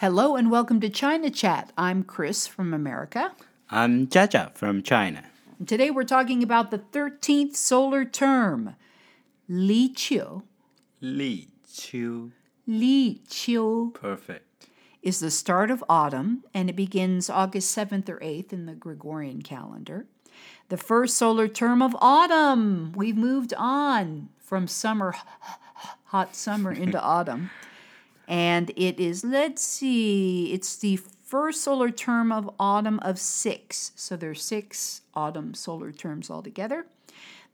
Hello and welcome to China Chat. I'm Chris from America. I'm Jaja from China. And today we're talking about the 13th solar term. Li Qiu. Li Qiu. Li Qiu Perfect. is the start of autumn and it begins August 7th or 8th in the Gregorian calendar. The first solar term of autumn. We've moved on from summer, hot summer, into autumn. And it is, let's see, it's the first solar term of autumn of six. So there's six autumn solar terms altogether.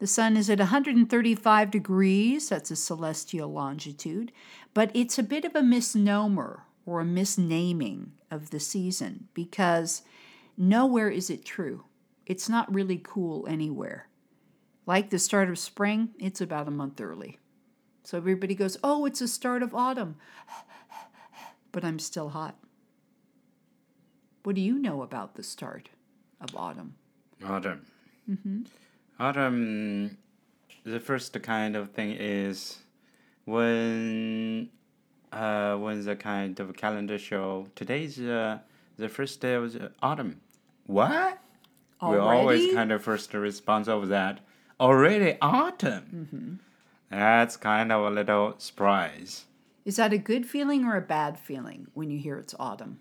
The sun is at 135 degrees, that's a celestial longitude, but it's a bit of a misnomer or a misnaming of the season because nowhere is it true. It's not really cool anywhere. Like the start of spring, it's about a month early. So everybody goes, Oh, it's the start of autumn. but I'm still hot. What do you know about the start of autumn? Autumn. Autumn. The first kind of thing is when uh, when the kind of calendar show today's uh, the first day of the autumn. What? We always kind of first response of that. Already autumn. That's kind of a little surprise. Is that a good feeling or a bad feeling when you hear it's autumn?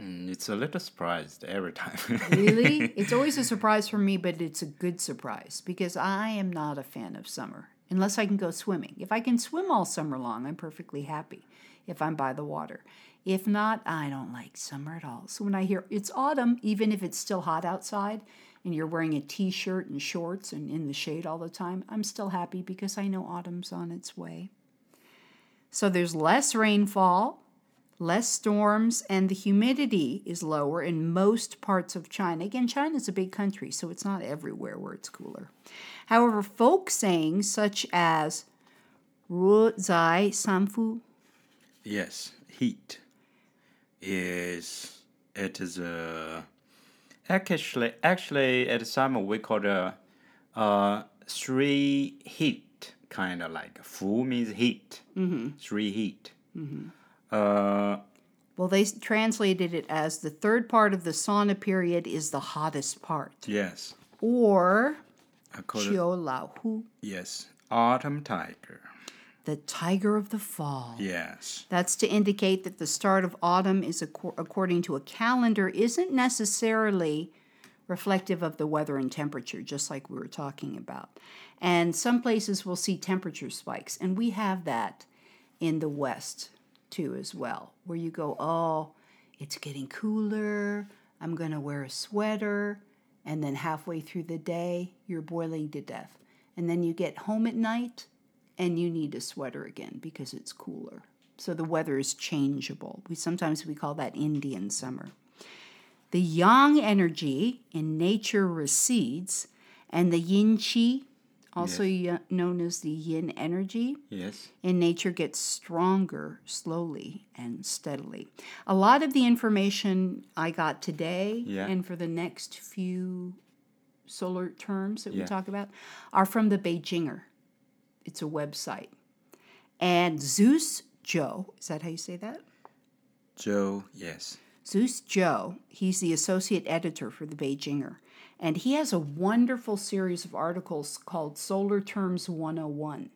Mm, It's a little surprised every time. Really? it's always a surprise for me, but it's a good surprise because I am not a fan of summer unless I can go swimming. If I can swim all summer long, I'm perfectly happy if I'm by the water. If not, I don't like summer at all. So when I hear it's autumn, even if it's still hot outside and you're wearing a t shirt and shorts and in the shade all the time, I'm still happy because I know autumn's on its way. So there's less rainfall, less storms, and the humidity is lower in most parts of China. Again, China's a big country, so it's not everywhere where it's cooler. However, folk sayings such as Ru Zai Sanfu, Yes, heat is it is a actually actually at summer we call the uh three heat kind of like fu means heat. Mm-hmm. three heat. Mm-hmm. uh well, they translated it as the third part of the sauna period is the hottest part, yes. Or Qiu Lao Hu, yes. Autumn tiger the tiger of the fall. yes That's to indicate that the start of autumn is according to a calendar isn't necessarily reflective of the weather and temperature, just like we were talking about. And some places will see temperature spikes, and we have that in the West too, as well, where you go, oh, it's getting cooler, I'm going to wear a sweater, and then halfway through the day, you're boiling to death. And then you get home at night, and you need a sweater again because it's cooler. So the weather is changeable. We sometimes we call that Indian summer. The yang energy in nature recedes, and the yin qi, also y- known as the yin energy, yes in nature gets stronger slowly and steadily. A lot of the information I got today Yeah. and for the next few solar terms that we talk about are from the Beijinger. It's a website. And Zeus Joe, is that how you say that? joe yes Zeus Joe, he's the associate editor for the Beijinger. And he has a wonderful series of articles called Solar Terms 101.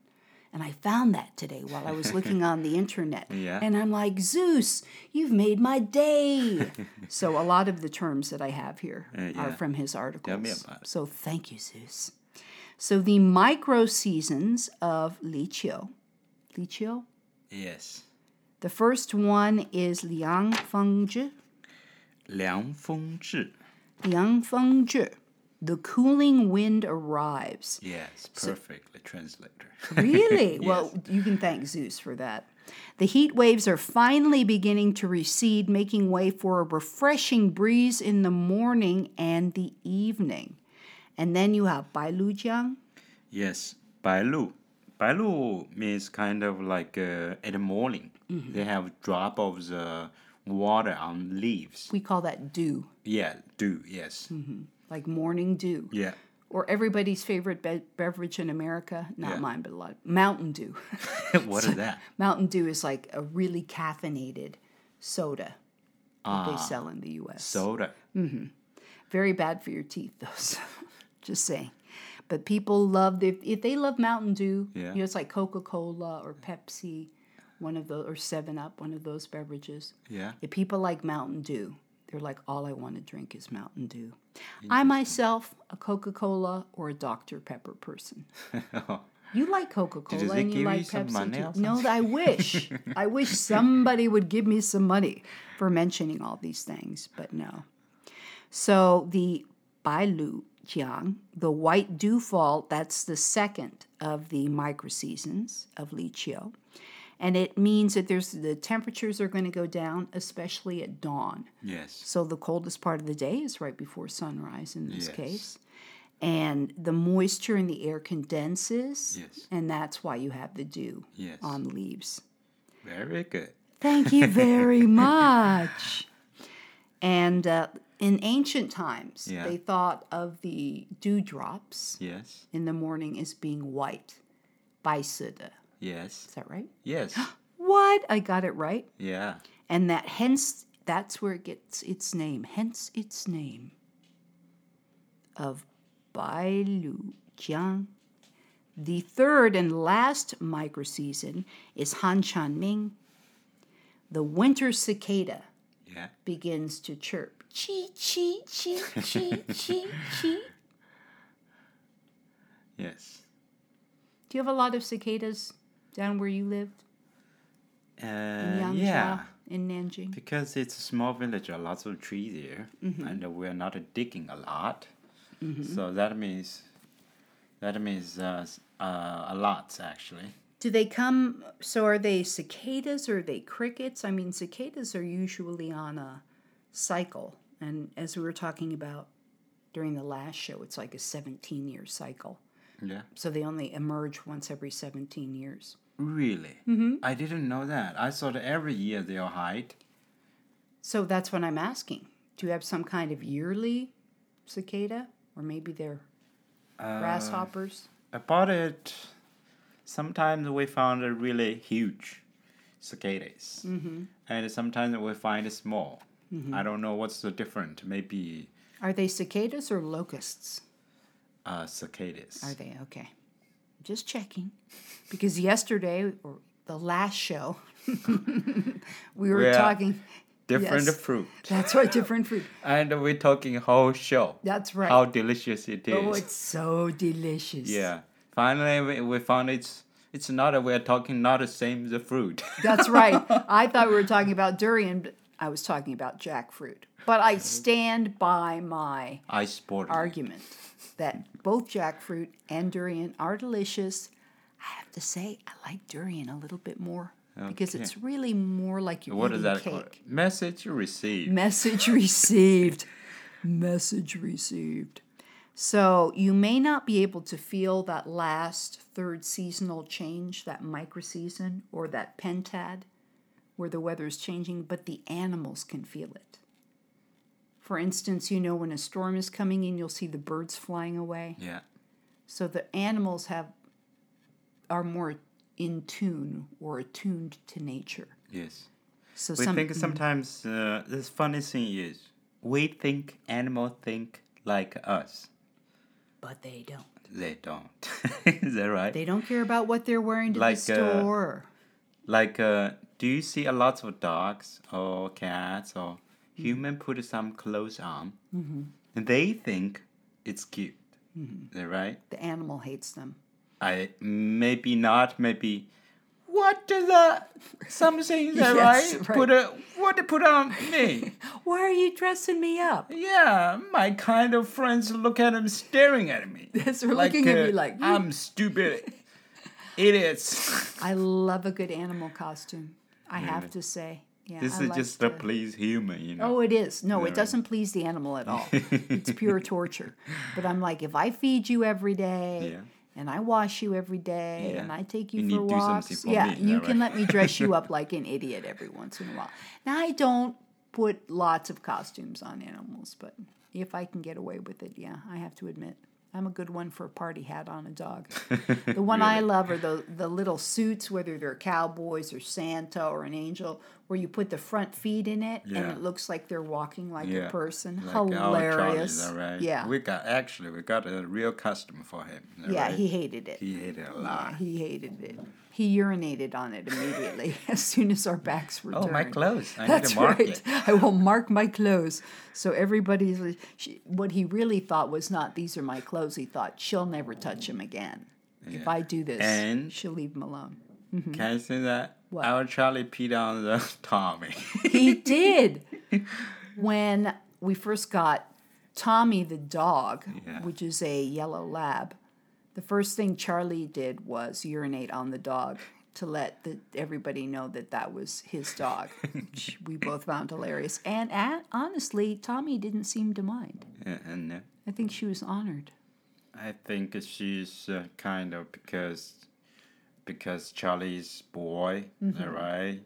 And I found that today while I was looking on the internet. Yeah. And I'm like, Zeus, you've made my day. so a lot of the terms that I have here Uh, are from his articles. me about it. So thank you, Zeus. So the micro seasons of Li Qiu. Lichio? Yes. The first one is Liang Fengzhi. Liang Fengzhi. Liang Fengzhi. The cooling wind arrives. Yes, perfectly so, translator. really? yes. Well, you can thank Zeus for that. The heat waves are finally beginning to recede, making way for a refreshing breeze in the morning and the evening. And then you have Bai Lu Jiang. Yes, Bai Lu. Bai Lu means kind of like uh, at the morning. Mm-hmm. They have drop of the water on leaves. We call that dew. Yeah, dew, yes. Mm-hmm. Like morning dew. Yeah. Or everybody's favorite be- beverage in America, not yeah. mine, but a lot, Mountain Dew. what so, is that? Mountain Dew is like a really caffeinated soda that they ah. sell in the U.S. Soda. Mm-hmm. Very bad for your teeth, though. So just saying. But people love if if they love Mountain Dew. Yeah. You know, it's like Coca Cola or Pepsi, one of those or Seven Up, one of those beverages. Yeah. If people like Mountain Dew, they're like, all I want to drink is Mountain Dew. I myself, a Coca Cola or a Dr Pepper person. You like Coca Cola and you like you Pepsi. No, I wish. I wish somebody would give me some money for mentioning all these things, but no. So the Bailu Jiang, the white dewfall, that's the second of the microseasons of Li Qiu. And it means that there's the temperatures are going to go down, especially at dawn. Yes. So the coldest part of the day is right before sunrise in this Yes. case. And the moisture in the air condenses, Yes. and that's why you have the dew Yes. on leaves. Very good. Thank you very much. And uh, in ancient times, yeah. they thought of the dewdrops yes. in the morning as being white, baisuda. Yes. Is that right? Yes. what? I got it right? Yeah. And that hence, that's where it gets its name, hence its name of Bailu Jiang. The third and last microseason is Han Chan Ming, the winter cicada yeah. begins to chirp. Chee chee chee chee chee chee. Yes. Do you have a lot of cicadas down where you lived? Uh, In yeah. in Nanjing? Because it's a small village, a lots of trees here, Mm-hmm. and we're not digging a lot. So that means, that means uh, uh, a lot actually. Do they come? So are they cicadas or are they crickets? I mean, cicadas are usually on a cycle, and as we were talking about during the last show, it's like a 17 year cycle. Yeah. So they only emerge once every 17 years. Really? Mm-hmm. I didn't know that. I thought every year they'll hide. So that's what I'm asking. Do you have some kind of yearly cicada, or maybe they're grasshoppers? About it, sometimes we found a really huge cicadas, mm-hmm. and sometimes we find small. I don't know what's the difference. Maybe Are they cicadas or locusts? uh, cicadas. Are they okay? Just checking, because yesterday or the last show, we were Yeah. talking. different Yes. fruit, That's right, different fruit. and we're talking whole show. That's right. How delicious it is. oh, it's so delicious. yeah. Finally, we, we found it's it's not. A, we're talking not the same the fruit. That's right. I thought we were talking about durian, but I was talking about jackfruit. But I stand by my I sport. argument that both jackfruit and durian are delicious. I have to say, I like durian a little bit more because it's really more like you're What eating is that cake. called? Message received. Message received. Message received. So you may not be able to feel that last third seasonal change, that microseason or that pentad, where the weather is changing, but the animals can feel it. For instance, you know when a storm is coming in, you'll see the birds flying away. Yeah. So the animals have are more in tune or attuned to nature. Yes. So We some think sometimes uh, this funny thing is we think animals think like us. But they don't. They don't. is that right? They don't care about what they're wearing to Like, the uh, store. like, uh, do you see a lot of dogs or cats or Mm-hmm. human put some clothes on, and they think it's cute. Mm-hmm. Is that right? the animal hates them. I maybe not. Maybe. What does that? Something is that Yes, right? right. Put a what to put on me? Why are you dressing me up? Yeah, my kind of friends look at him staring at me. Yes, they're looking at me like, "Hmm." I'm stupid. Idiots. I love a good animal costume. I have to say. Yeah, This I is like just to please human, you know. Oh, it is. No, Yeah, it right. doesn't please the animal at all. it's pure torture. But I'm like, if I feed you every day Yeah. And I wash you every day Yeah. and I take you, You for walks, yeah, me, you can right. let me dress you up like an idiot every once in a while. Now I don't put lots of costumes on animals, but if I can get away with it, yeah, I have to admit. I'm a good one for a party hat on a dog. The one I love are the the little suits, whether they're cowboys or Santa or an angel, where you put the front feet in it and it looks like they're walking like Yeah. a person. Like Hilarious. All right. Yeah. We got actually we got a real customer for him. yeah, right? he hated it. he hated it a Yeah, lot. he hated it. He urinated on it immediately as soon as our backs were Oh, turned. my clothes! I That's need to mark right. it. I will mark my clothes. So everybody's she, what he really thought was not these are my clothes. He thought she'll never touch him again. If I do this, And- she'll leave him alone. Can I say that? Mm-hmm. What? Our Charlie peed on the Tommy. He did. when we first got Tommy the dog, Yeah. which is a yellow lab, the first thing Charlie did was urinate on the dog to let the, everybody know that that was his dog, which we both found hilarious. And at, honestly, Tommy didn't seem to mind. Yeah, and uh, I think she was honored. I think she's uh, kind of because because Charlie's boy, Mm-hmm. right,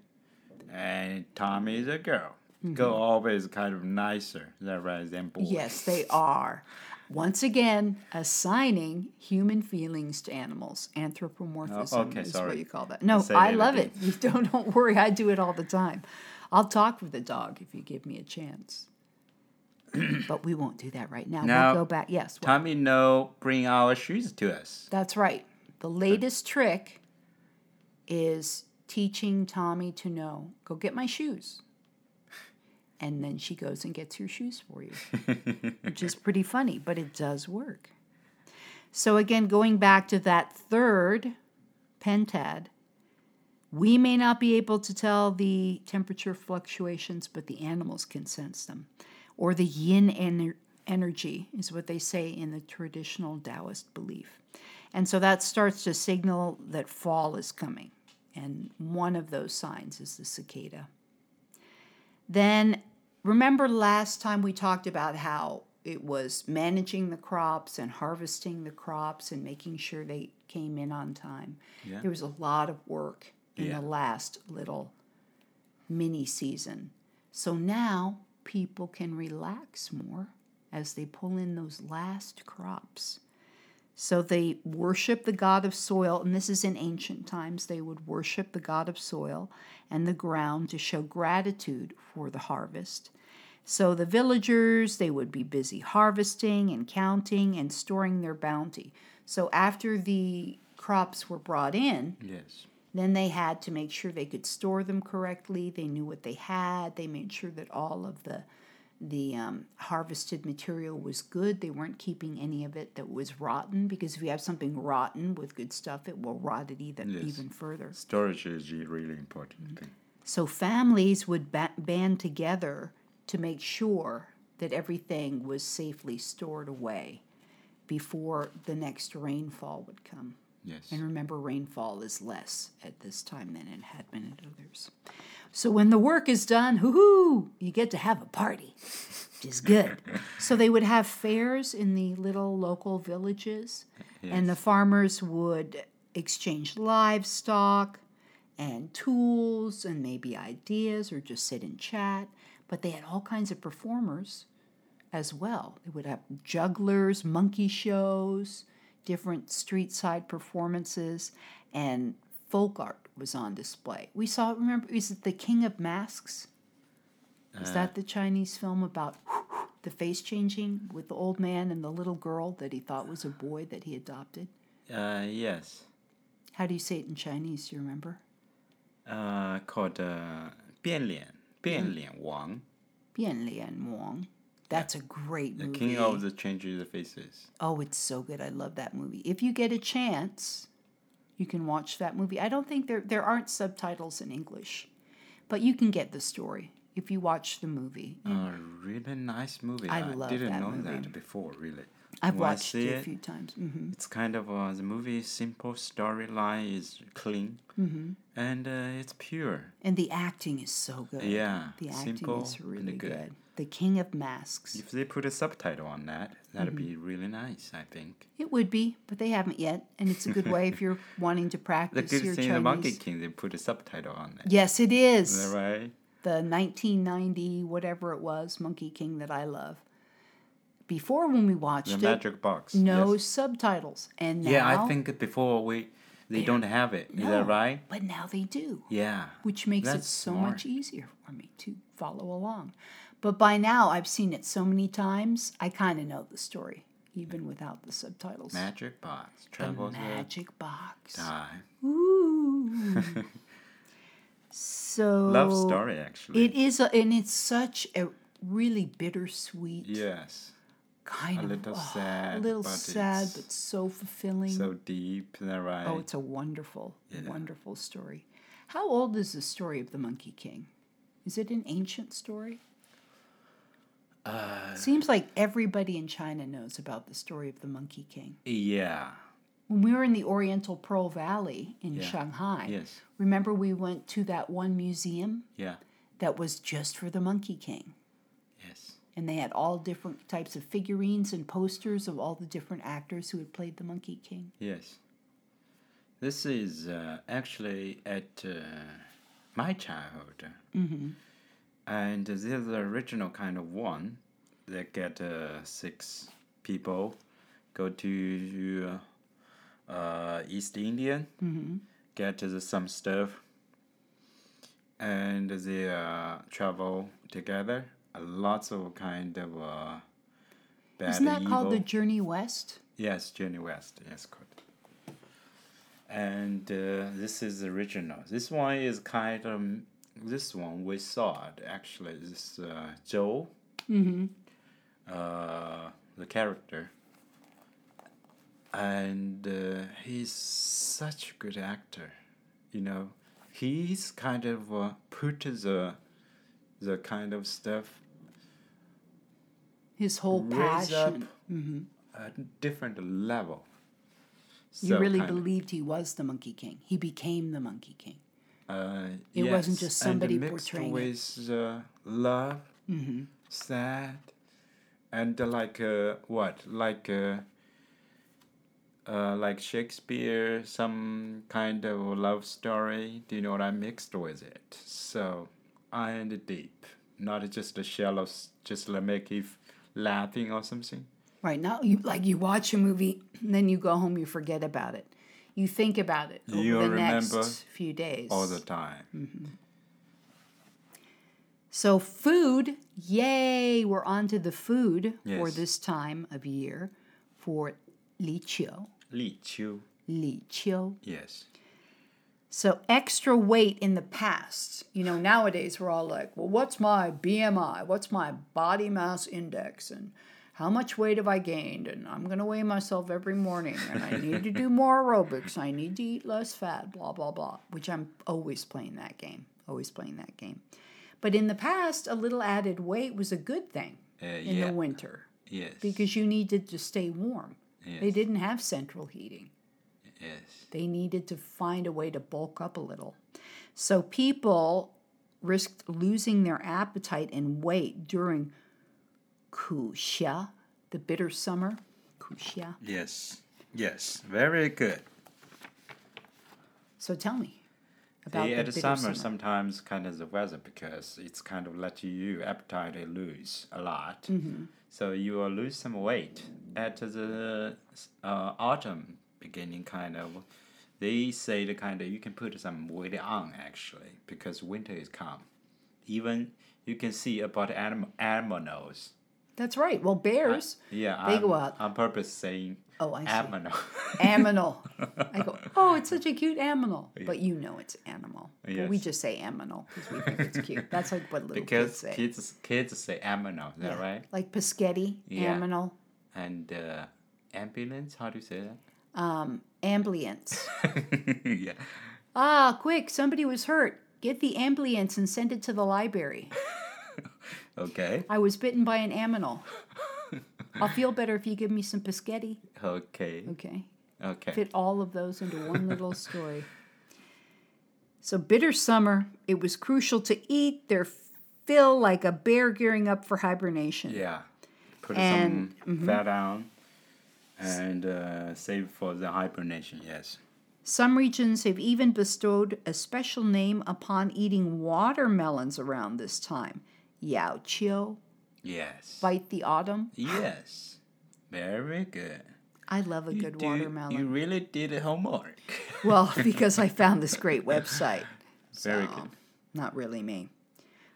and Tommy is a girl. Mm-hmm. Girl always kind of nicer, that right, than boy. Yes, they are. Once again, assigning human feelings to animals. Anthropomorphism Oh, okay, is what you call that. No, I love it. You don't, don't worry, I do it all the time. I'll talk with the dog if you give me a chance. but we won't do that right now. Now, we'll go back. Yes, Tommy no bring our shoes to us. that's right. The latest trick is teaching Tommy to know, go get my shoes. And then she goes and gets your shoes for you. which is pretty funny, but it does work. So, again, going back to that third pentad, we may not be able to tell the temperature fluctuations, but the animals can sense them. Or the yin ener- energy is what they say in the traditional Taoist belief. And so that starts to signal that fall is coming. And one of those signs is the cicada. Then remember last time we talked about how it was managing the crops and harvesting the crops and making sure they came in on time. Yeah. There was a lot of work in Yeah. the last little mini season. So now people can relax more as they pull in those last crops. So they worship the god of soil, and this is in ancient times. They would worship the god of soil and the ground to show gratitude for the harvest. So the villagers, they would be busy harvesting and counting and storing their bounty. So after the crops were brought in, Yes. then they had to make sure they could store them correctly. They knew what they had. They made sure that all of the the um, harvested material was good. They weren't keeping any of it that was rotten because if you have something rotten with good stuff, it will rot it even Yes. even further. Storage is a really important thing. So families would ba- band together to make sure that everything was safely stored away before the next rainfall would come. Yes. And remember, rainfall is less at this time than it had been at others. So when the work is done, hoo-hoo, you get to have a party, which is good. so they would have fairs in the little local villages, and the farmers would exchange livestock and tools and maybe ideas or just sit and chat. But they had all kinds of performers as well. They would have jugglers, monkey shows, different street side performances, and folk art was on display. We saw, remember, is it The King of Masks? Is that the Chinese film about the face changing with the old man and the little girl that he thought was a boy that he adopted? Uh, yes. How do you say it in Chinese? Do you remember? Uh, called uh, 变脸,变脸王, Bian Lian Wang. That's a great the movie. king of the changes of faces. Oh, it's so good. I love that movie. If you get a chance, you can watch that movie. I don't think there there aren't subtitles in English, but you can get the story if you watch the movie. A really nice movie. I love didn't that know movie. that before, really. I've When watched see it a few times. hmm It's kind of uh, the movie simple storyline is clean Mm-hmm. and uh, it's pure. And the acting is so good. Yeah, the acting simple is really good. good. The King of Masks. If they put a subtitle on that, that'd Mm-hmm. be really nice. I think. It would be, but they haven't yet, and it's a good way if you're wanting to The practice good your thing, Chinese. the Monkey King, they put a subtitle on that. Yes, it is. Is that right? the 1990 whatever it was Monkey King that I love. Before when we watched The it, Magic Box. no yes. subtitles, and now Yeah, I think before we, they don't have it. Is No, that right? But now they do, Yeah. which makes it so smart. much easier for me to follow along. But by now, I've seen it so many times, I kind of know the story, even without the subtitles. Magic box the travels with magic box. time. Ooh. so Love story actually. It is, a, and it's such a really bittersweet yes. Kind A of little oh, sad, a little but sad, but so fulfilling. So deep, right? oh, it's a wonderful, Yeah. wonderful story. How old is the story of the Monkey King? Is it an ancient story? uh, Seems like everybody in China knows about the story of the Monkey King. yeah. When we were in the Oriental Pearl Valley in Yeah. Shanghai, Yes. remember we went to that one museum Yeah. that was just for the Monkey King? Yes. And they had all different types of figurines and posters of all the different actors who had played the Monkey King. Yes. This is uh, actually at uh, my childhood. Mm-hmm. And this is the original kind of one that get uh, six people go to uh, East Indian, Mm-hmm. get uh, some stuff, and they uh, travel together. Lots of kind of uh, bad Isn't that evil. called the Journey West? Yes, Journey West. Yes, good. And uh, this is original. This one is kind of this one we saw it actually. This uh, Joe, Mm-hmm. uh, the character, and uh, he's such a good actor. You know, he's kind of uh, put the the kind of stuff His whole Raise up. passion. Mm-hmm. at a different level. You really believed he was the Monkey King. He became the Monkey King. Uh, It wasn't yes, just and somebody mixed portraying it. with uh, love, Mm-hmm. sad, and uh, like uh, what, like uh, uh, like Shakespeare, some kind of love story. Do you know what I mixed with it? So I and deep, not just a shallow, just to make you f- laughing or something. Right now, you like you watch a movie, and then you go home, you forget about it. You think about it over You the remember next few days. All the time. Mm. So food, yay! We're on to the food for this time of year for Li Qiu. Li Qiu. Li Qiu. Yes. So extra weight in the past. You know, nowadays we're all like, well, what's my BMI? What's my body mass index? And how much weight have I gained? And I'm going to weigh myself every morning. And I need to do more aerobics. I need to eat less fat, blah, blah, blah. Which I'm always playing that game. Always playing that game. But in the past, a little added weight was a good thing Uh, in yeah. the winter Yes. because you needed to stay warm. Yes. They didn't have central heating. Yes. They needed to find a way to bulk up a little. So people risked losing their appetite and weight during Kuxia, the bitter summer. Kuxia. Yes. Yes. Very good. So tell me about The, the the summer, summer. sometimes kind of the weather because it's kind of let you appetite lose a lot. Mm-hmm. So you will lose some weight. At the uh, autumn beginning, kind of, they say the kind of you can put some weight on actually because winter is come. Even you can see about anim- animals. That's right. Well, bears. Yeah, They I'm, go out. on purpose saying oh, I see. animal. Aminal. I go, oh, it's such a cute animal. But you know it's animal. But we just say aminal because we think it's cute. That's like what little kids because say. kids kids say animal, is that right? Like Paschetti, Yeah. aminal, And uh, ambulance, how do you say um, that? yeah. Ah, quick, somebody was hurt. Get the ambulance and send it to the library. Okay. I was bitten by an aminal. I'll feel better if you give me some Paschetti. Okay. Okay. Okay. Fit all of those into one little story. So, bitter summer, it was crucial to eat their fill like a bear gearing up for hibernation. Yeah. Put And- some fat on and uh, save for the hibernation. Yes. Some regions have even bestowed a special name upon eating watermelons around this time. Yao Qiu, Yes. fight the autumn. Yes. Very good. I love a You good do- watermelon. You really did a homework. Well, because I found this great website. Very So, good. Not really me.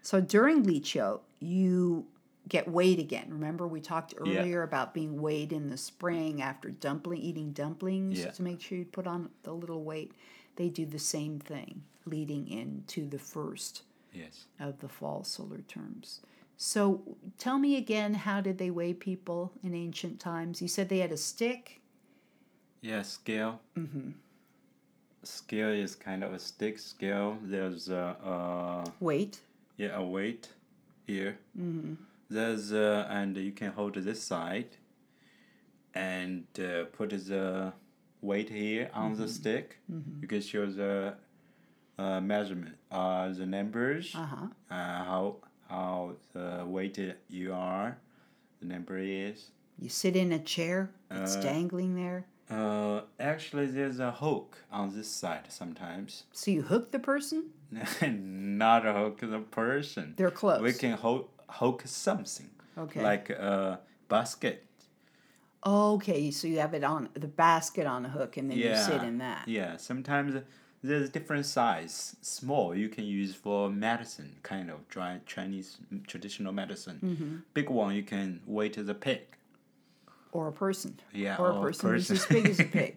So during Li Qiu, you get weighed again. Remember we talked Yeah. earlier about being weighed in the spring after dumpling eating dumplings Yeah. to make sure you put on the little weight. They do the same thing leading into the first Yes. of the fall solar terms. So tell me again, how did they weigh people in ancient times? You said they had a stick. Yeah, scale. Mm-hmm. Scale is kind of a stick scale. There's a, uh, Weight. yeah, a weight here. Mm-hmm. There's uh, and you can hold this side and uh, put the weight here on the stick. You can show the uh, measurement, uh, the numbers, Uh-huh. uh, how how the weight you are, the number is. You sit in a chair it's Uh, dangling there. Uh, actually, there's a hook on this side sometimes. So you hook the person? Not a hook the person. They're close. We can hook, hook something. Okay. Like a basket. Okay, so you have it on the basket on a hook and then you sit in that. Yeah, sometimes there's different size. Small you can use for medicine, kind of dry Chinese traditional medicine. Mm-hmm. Big one you can weight as a pig. Or a person. Yeah, Or a or a person who's as big as a pig.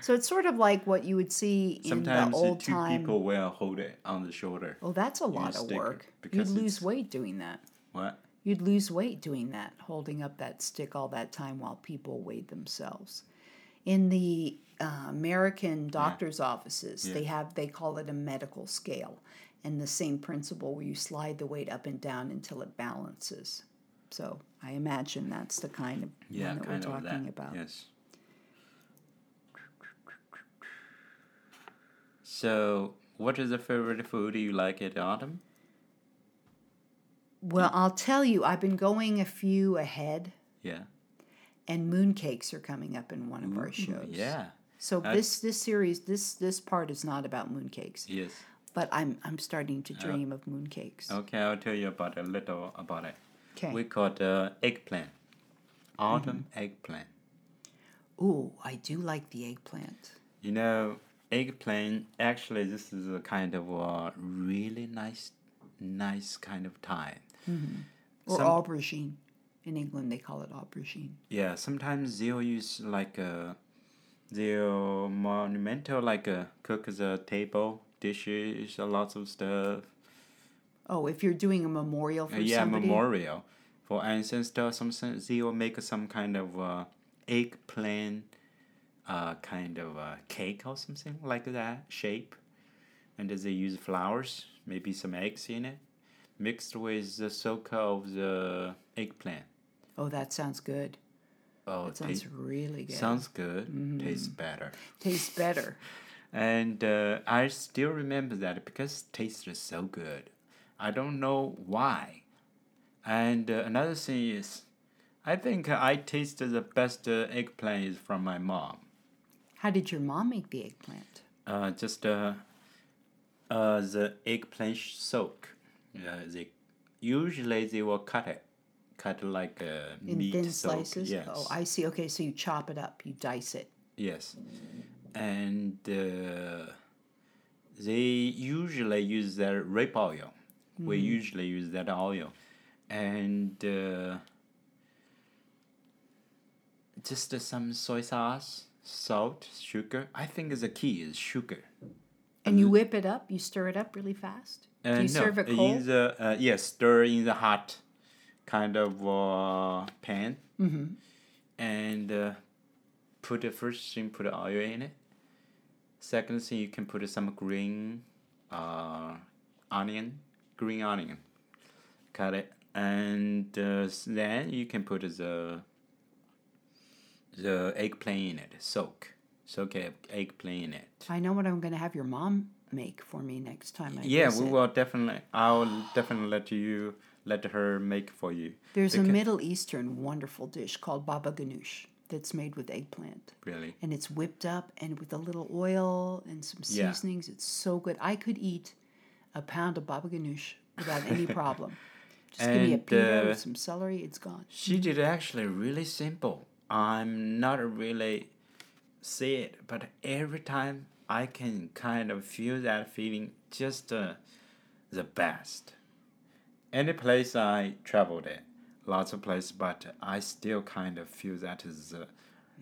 so it's sort of like what you would see in Sometimes the the old two time. people will hold it on the shoulder. Oh, that's a lot of work. You'd lose weight doing that. What? You'd lose weight doing that, holding up that stick all that time while people weighed themselves. In the uh, American doctors' offices, they have they call it a medical scale, and the same principle where you slide the weight up and down until it balances. So I imagine that's the kind of Yeah, one that we're talking that. about. Yes. So, what is the favorite food you like at autumn? Well, mm. I'll tell you, I've been going a few ahead, Yeah. and mooncakes are coming up in one of our mm, shows. Yeah. So this this series this this part is not about mooncakes. Yes. But I'm I'm starting to uh, dream of mooncakes. Okay, I'll tell you about a little about it. Okay. We call it uh, eggplant. Autumn mm-hmm. eggplant. Ooh, I do like the eggplant. You know, eggplant. Actually, this is a kind of a really nice, nice kind of time. Or Some- aubergine. In England, they call it aubergine. Yeah, sometimes they'll use like a, they'll monumental like a cook the table dishes, a lots of stuff. Oh, if you're doing a memorial Uh, for yeah, somebody. memorial for ancestor. Some they'll make some kind of uh, eggplant, uh, kind of uh, cake or something like that shape, and they use flowers, maybe some eggs in it, mixed with the soak of the eggplant. Oh, that sounds good. Oh, That sounds really good. sounds good. Tastes better. Tastes better. And uh, I still remember that because it tasted so good. I don't know why. And uh, another thing is, I think I tasted the best uh, eggplant is from my mom. How did your mom make the eggplant? Uh, just uh, uh, the eggplant soak. Uh, they usually they will cut it, cut like a In meat thin soak. slices? Yes. Oh, I see. Okay, so you chop it up, you dice it. Yes, and uh, they usually use their rape oil. We usually use that oil, and uh, just uh, some soy sauce, salt, sugar. I think the key is sugar. And you whip it up, you stir it up really fast. Uh, Do you no, serve it cold? in the uh, yes, stir in the hot kind of uh, pan, Mm-hmm. and uh, put the first thing put oil in it. Second thing you can put some green uh, onion, green onion, cut it, and uh, then you can put the the eggplant in it, soak, soak egg, eggplant in it. I know what I'm going to have your mom make for me next time I Yeah, visit. we will definitely. I'll definitely let you let her make for you. There's a Middle Eastern wonderful dish called baba ganoush that's made with eggplant. Really. And it's whipped up and with a little oil and some Yeah. seasonings. It's so good. I could eat a pound of baba ganoush without any problem. Just give me a And, pea uh, with some celery, it's gone. She did actually really simple. I'm not really see it, but every time I can kind of feel that feeling just uh, the best. Any place I traveled in, lots of places, but I still kind of feel that is the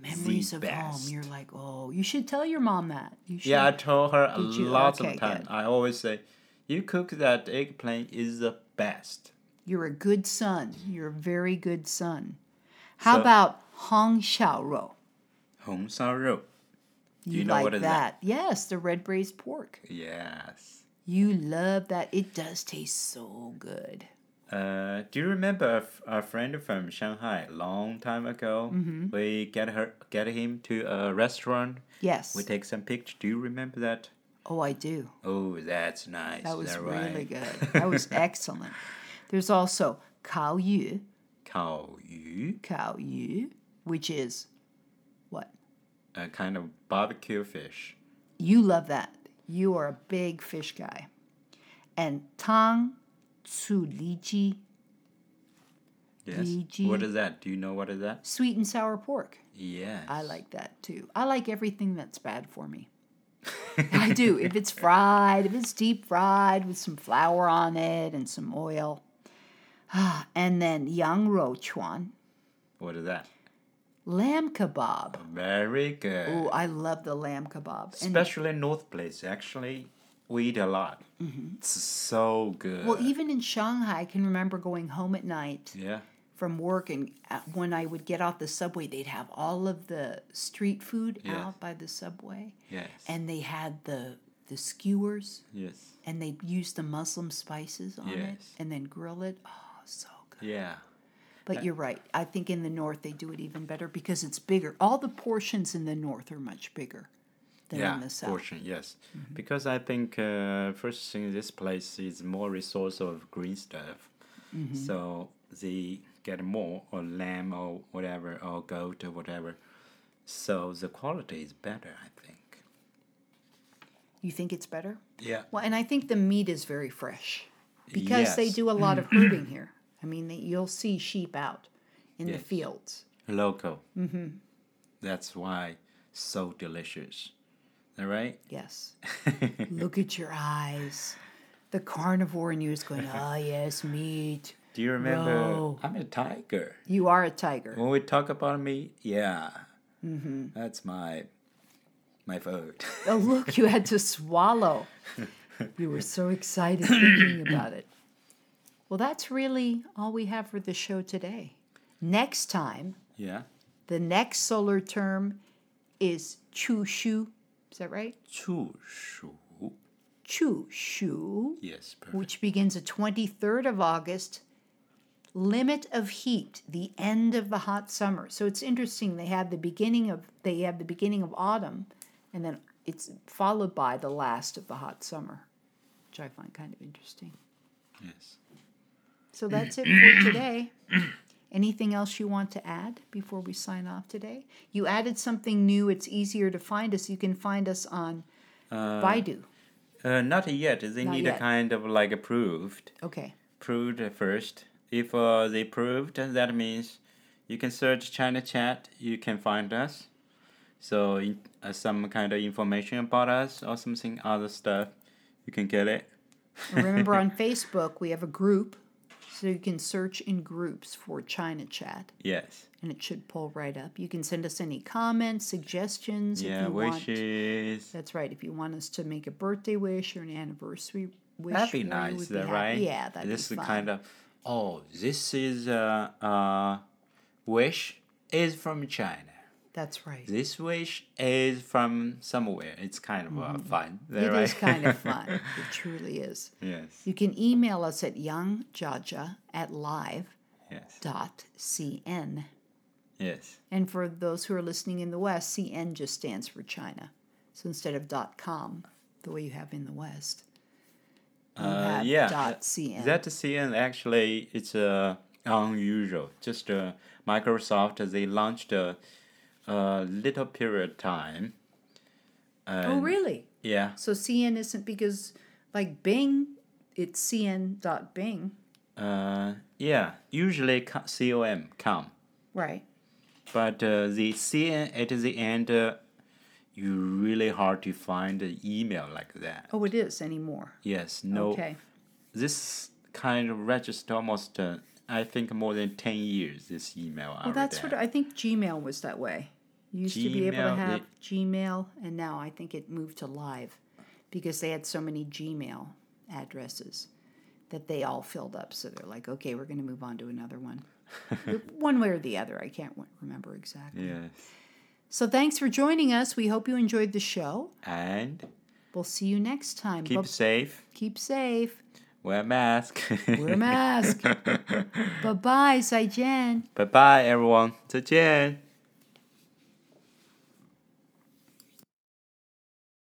Memories the of best. home. You're like, oh, you should tell your mom that. You should. Yeah, I told her a lots Okay, of time. good. I always say, "You cook that eggplant is the best." You're a good son. You're a very good son. How So- about Hong Xiao Rou? Hong Sao Rou. You, you know like what is that? that? Yes, the red braised pork. Yes. You love that. It does taste so good. Uh, do you remember a, f- a friend from Shanghai long time ago? Mm-hmm. We get her, get him to a restaurant. Yes. We take some pictures. Do you remember that? oh, I do. Oh, that's nice. That was That's really right. good. That was excellent. There's also Kao Yu, Kao yu, Kao Yu, which is? A kind of barbecue fish. You love that. You are a big fish guy. And Tang Tsu Li Ji, Yes. Lychee. What is that? Do you know what is that? sweet and sour pork. Yes. I like that too. I like everything that's bad for me. I do. If it's fried, if it's deep fried with some flour on it and some oil. Ah, and then yang rou chuan, What is that? Lamb kebab. Very good. Oh, I love the lamb kebab. And Especially North Place. Actually, we eat a lot. It's so good. Mm-hmm. well, even in Shanghai, I can remember going home at night yeah. from work, and uh, when I would get off the subway, they'd have all of the street food Yeah. out by the subway, Yes. and they had the the skewers. yes. and they'd use the Muslim spices on it and then grill it. Oh, so good. Yeah. But you're right. I think in the north they do it even better because it's bigger. All the portions in the north are much bigger than yeah, in the south. Mm-hmm. portion, yes. Because I think uh, first thing this place is more resource of green stuff, Mm-hmm. so they get more or lamb or whatever or goat or whatever, so the quality is better. I think. You think it's better? Yeah. Well, and I think the meat is very fresh because they do a lot of herding here. I mean, you'll see sheep out in the fields. Local. Mm-hmm. That's why so delicious. All right. Yes. Look at your eyes. The carnivore in you is going, ah, yes, meat. Do you remember? No. I'm a tiger. You are a tiger. When we talk about meat, yeah, that's my my food. Oh, look, you had to swallow. You were so excited thinking about it. Well, that's really all we have for the show today. Next time, yeah, the next solar term is Chu Shu. Is that right? 处暑. Chu Shu, Yes, perfect. which begins the 23rd of August. Limit of heat, the end of the hot summer. So it's interesting. They have the beginning of they have the beginning of autumn, and then it's followed by the last of the hot summer, which I find kind of interesting. Yes. So that's it for today. Anything else you want to add before we sign off today? You added something new. It's easier to find us. You can find us on Baidu. Uh, not yet. They Not need yet. a kind of like approved. Okay. Proved first. If uh, they proved, that means you can search China Chat. You can find us. So in, uh, some kind of information about us or something other stuff, you can get it. Remember on Facebook, we have a group. So you can search in groups for China Chat Yes. and it should pull right up. You can send us any comments, suggestions if Yeah. you want. Wishes. That's right. If you want us to make a birthday wish or an anniversary wish, That'd be nice, that right? Yeah, that'd this be is fun. kind of oh, this is a uh, uh, wish is from China. That's right. This wish is from somewhere. It's kind of uh, fun. Mm-hmm. It right? is kind of fun. It truly is. yes. You can email us at youngjaja at live.cn. Yes. dot cn. Yes. And for those who are listening in the West, CN just stands for China. So instead of dot .com, the way you have in the West, you Uh, yeah. dot .cn. That CN actually it's uh, unusual. Just uh, Microsoft they launched a, a little period of time. oh, really? Yeah. So CN isn't because, like Bing, it's cn.bing, Uh, yeah. Usually com com. right? but uh, the CN at the end, uh, you really hard to find an email like that. Oh, it is anymore. Yes, no. Okay. This kind of register almost, uh, I think, more than ten years. This email. Well, that's what I think Gmail was that way. Used Gmail, to be able to have Gmail, and now I think it moved to Live because they had so many Gmail addresses that they all filled up. So they're like, okay, we're going to move on to another one. one way or the other. I can't remember exactly. Yes. So thanks for joining us. We hope you enjoyed the show. And we'll see you next time. Keep safe. Keep safe. Wear a mask. Wear a mask. bye bye, Sai Bye bye, everyone. 再见.